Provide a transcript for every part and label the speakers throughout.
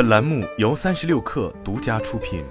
Speaker 1: 本栏目由三十六氪独家出品。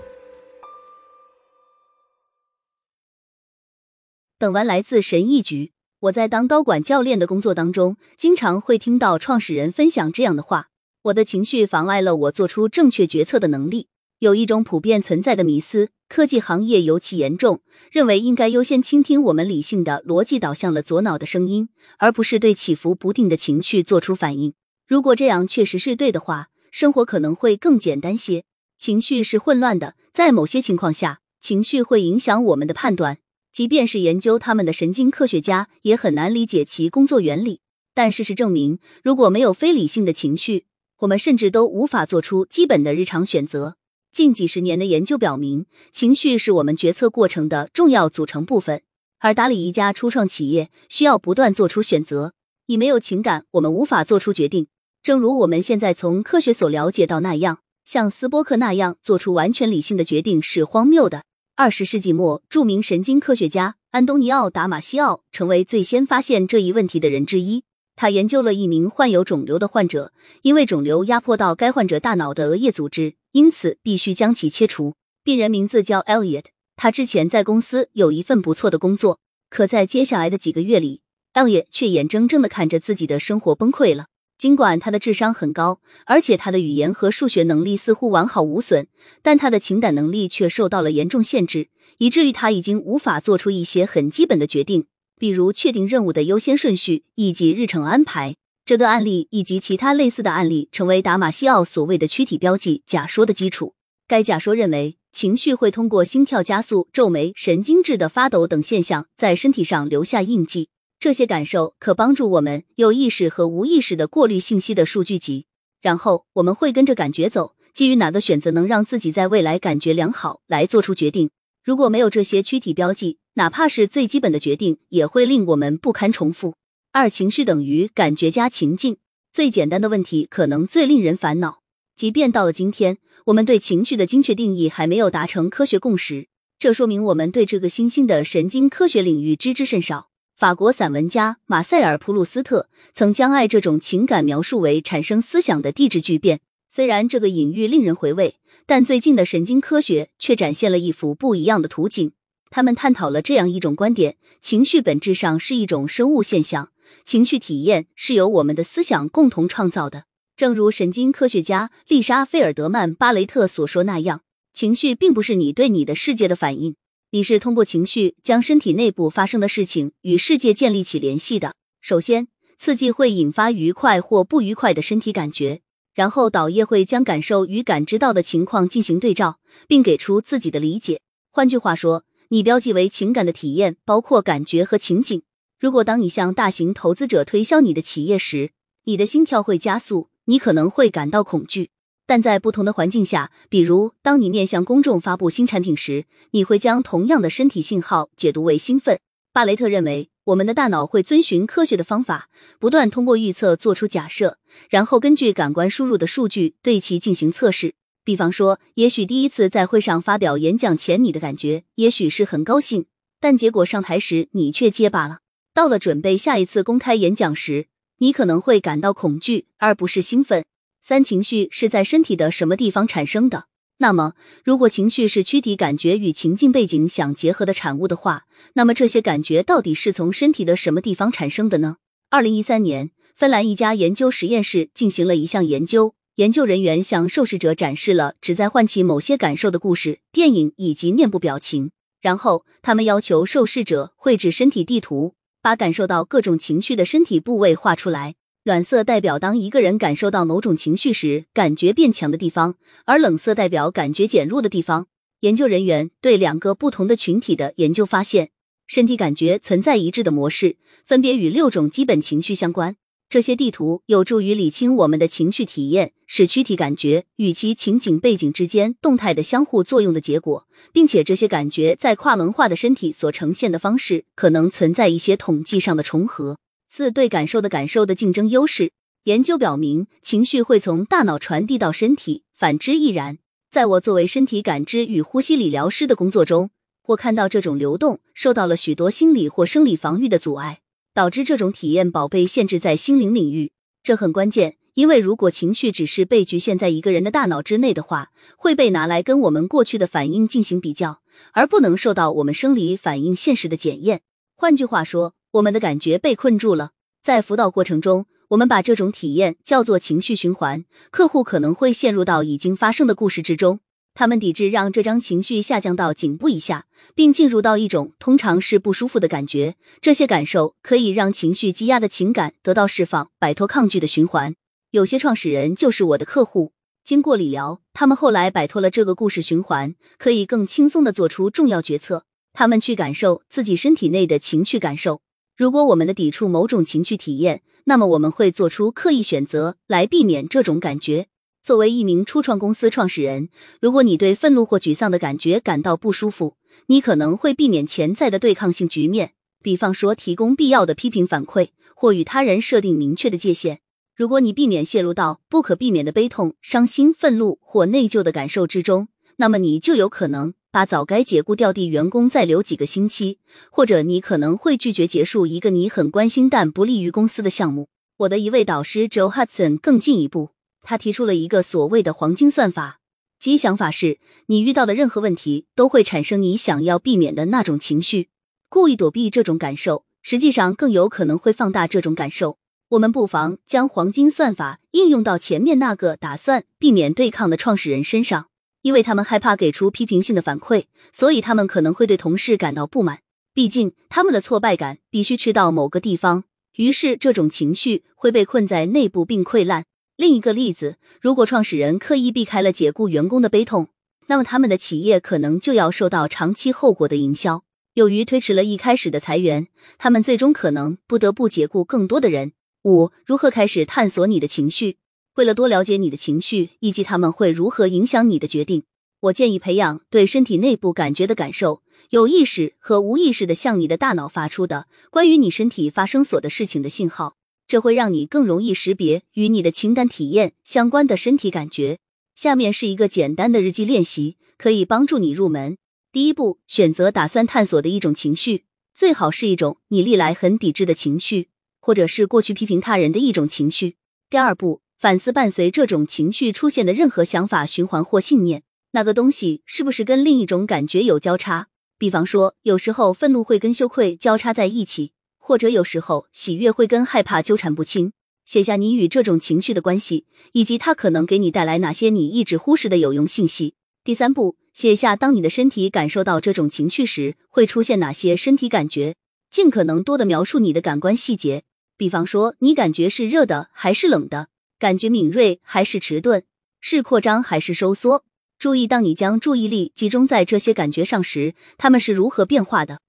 Speaker 2: 等完来自神意局，我在当高管教练的工作当中，经常会听到创始人分享这样的话：我的情绪妨碍了我做出正确决策的能力。有一种普遍存在的迷思，科技行业尤其严重，认为应该优先倾听我们理性的、逻辑导向的左脑的声音，而不是对起伏不定的情绪做出反应。如果这样确实是对的话，生活可能会更简单些。情绪是混乱的，在某些情况下，情绪会影响我们的判断。即便是研究他们的神经科学家，也很难理解其工作原理。但事实证明，如果没有非理性的情绪，我们甚至都无法做出基本的日常选择。近几十年的研究表明，情绪是我们决策过程的重要组成部分。而打理一家初创企业，需要不断做出选择。以没有情感，我们无法做出决定。正如我们现在从科学所了解到那样，像斯波克那样做出完全理性的决定是荒谬的。二十世纪末，著名神经科学家安东尼奥·达马西奥成为最先发现这一问题的人之一。他研究了一名患有肿瘤的患者，因为肿瘤压迫到该患者大脑的额叶组织，因此必须将其切除。病人名字叫 Elliot，他之前在公司有一份不错的工作，可在接下来的几个月里，Elliot 却眼睁睁的看着自己的生活崩溃了。尽管他的智商很高，而且他的语言和数学能力似乎完好无损，但他的情感能力却受到了严重限制，以至于他已经无法做出一些很基本的决定。比如确定任务的优先顺序以及日程安排，这个案例以及其他类似的案例成为达马西奥所谓的躯体标记假说的基础。该假说认为，情绪会通过心跳加速、皱眉、神经质的发抖等现象在身体上留下印记。这些感受可帮助我们有意识和无意识的过滤信息的数据集，然后我们会跟着感觉走，基于哪个选择能让自己在未来感觉良好来做出决定。如果没有这些躯体标记，哪怕是最基本的决定，也会令我们不堪重复。二情绪等于感觉加情境。最简单的问题，可能最令人烦恼。即便到了今天，我们对情绪的精确定义还没有达成科学共识。这说明我们对这个新兴的神经科学领域知之甚少。法国散文家马塞尔·普鲁斯特曾将爱这种情感描述为产生思想的地质巨变。虽然这个隐喻令人回味，但最近的神经科学却展现了一幅不一样的图景。他们探讨了这样一种观点：情绪本质上是一种生物现象，情绪体验是由我们的思想共同创造的。正如神经科学家丽莎·费尔德曼·巴雷特所说那样，情绪并不是你对你的世界的反应，你是通过情绪将身体内部发生的事情与世界建立起联系的。首先，刺激会引发愉快或不愉快的身体感觉，然后导液会将感受与感知到的情况进行对照，并给出自己的理解。换句话说，你标记为情感的体验包括感觉和情景。如果当你向大型投资者推销你的企业时，你的心跳会加速，你可能会感到恐惧。但在不同的环境下，比如当你面向公众发布新产品时，你会将同样的身体信号解读为兴奋。巴雷特认为，我们的大脑会遵循科学的方法，不断通过预测做出假设，然后根据感官输入的数据对其进行测试。比方说，也许第一次在会上发表演讲前，你的感觉也许是很高兴，但结果上台时你却结巴了。到了准备下一次公开演讲时，你可能会感到恐惧，而不是兴奋。三情绪是在身体的什么地方产生的？那么，如果情绪是躯体感觉与情境背景相结合的产物的话，那么这些感觉到底是从身体的什么地方产生的呢？二零一三年，芬兰一家研究实验室进行了一项研究。研究人员向受试者展示了旨在唤起某些感受的故事、电影以及面部表情，然后他们要求受试者绘制身体地图，把感受到各种情绪的身体部位画出来。暖色代表当一个人感受到某种情绪时感觉变强的地方，而冷色代表感觉减弱的地方。研究人员对两个不同的群体的研究发现，身体感觉存在一致的模式，分别与六种基本情绪相关。这些地图有助于理清我们的情绪体验使躯体感觉与其情景背景之间动态的相互作用的结果，并且这些感觉在跨文化的身体所呈现的方式可能存在一些统计上的重合。四对感受的感受的竞争优势。研究表明，情绪会从大脑传递到身体，反之亦然。在我作为身体感知与呼吸理疗师的工作中，我看到这种流动受到了许多心理或生理防御的阻碍。导致这种体验宝贝限制在心灵领域，这很关键，因为如果情绪只是被局限在一个人的大脑之内的话，会被拿来跟我们过去的反应进行比较，而不能受到我们生理反应现实的检验。换句话说，我们的感觉被困住了。在辅导过程中，我们把这种体验叫做情绪循环。客户可能会陷入到已经发生的故事之中，他们抵制让这张情绪下降到颈部以下，并进入到一种通常是不舒服的感觉。这些感受可以让情绪积压的情感得到释放，摆脱抗拒的循环。有些创始人就是我的客户，经过理疗，他们后来摆脱了这个故事循环，可以更轻松的做出重要决策。他们去感受自己身体内的情绪感受。如果我们的抵触某种情绪体验，那么我们会做出刻意选择来避免这种感觉。作为一名初创公司创始人，如果你对愤怒或沮丧的感觉感到不舒服，你可能会避免潜在的对抗性局面，比方说提供必要的批评反馈或与他人设定明确的界限。如果你避免陷入到不可避免的悲痛、伤心、愤怒或内疚的感受之中，那么你就有可能把早该解雇掉的员工再留几个星期，或者你可能会拒绝结束一个你很关心但不利于公司的项目。我的一位导师 Joe Hudson 更进一步，他提出了一个所谓的黄金算法，即想法是你遇到的任何问题都会产生你想要避免的那种情绪，故意躲避这种感受，实际上更有可能会放大这种感受。我们不妨将黄金算法应用到前面那个打算避免对抗的创始人身上，因为他们害怕给出批评性的反馈，所以他们可能会对同事感到不满。毕竟他们的挫败感必须吃到某个地方，于是这种情绪会被困在内部并溃烂。另一个例子，如果创始人刻意避开了解雇员工的悲痛，那么他们的企业可能就要受到长期后果的营销。由于推迟了一开始的裁员，他们最终可能不得不解雇更多的人。五、如何开始探索你的情绪？为了多了解你的情绪以及他们会如何影响你的决定，我建议培养对身体内部感觉的感受，有意识和无意识的向你的大脑发出的关于你身体发生所的事情的信号。这会让你更容易识别与你的情感体验相关的身体感觉。下面是一个简单的日记练习，可以帮助你入门。第一步，选择打算探索的一种情绪，最好是一种你历来很抵制的情绪。或者是过去批评他人的一种情绪。第二步，反思伴随这种情绪出现的任何想法、循环或信念，那个东西是不是跟另一种感觉有交叉？比方说，有时候愤怒会跟羞愧交叉在一起，或者有时候喜悦会跟害怕纠缠不清。写下你与这种情绪的关系，以及它可能给你带来哪些你一直忽视的有用信息。第三步，写下当你的身体感受到这种情绪时会出现哪些身体感觉，尽可能多的描述你的感官细节。比方说，你感觉是热的还是冷的？感觉敏锐还是迟钝？是扩张还是收缩？注意，当你将注意力集中在这些感觉上时，它们是如何变化的？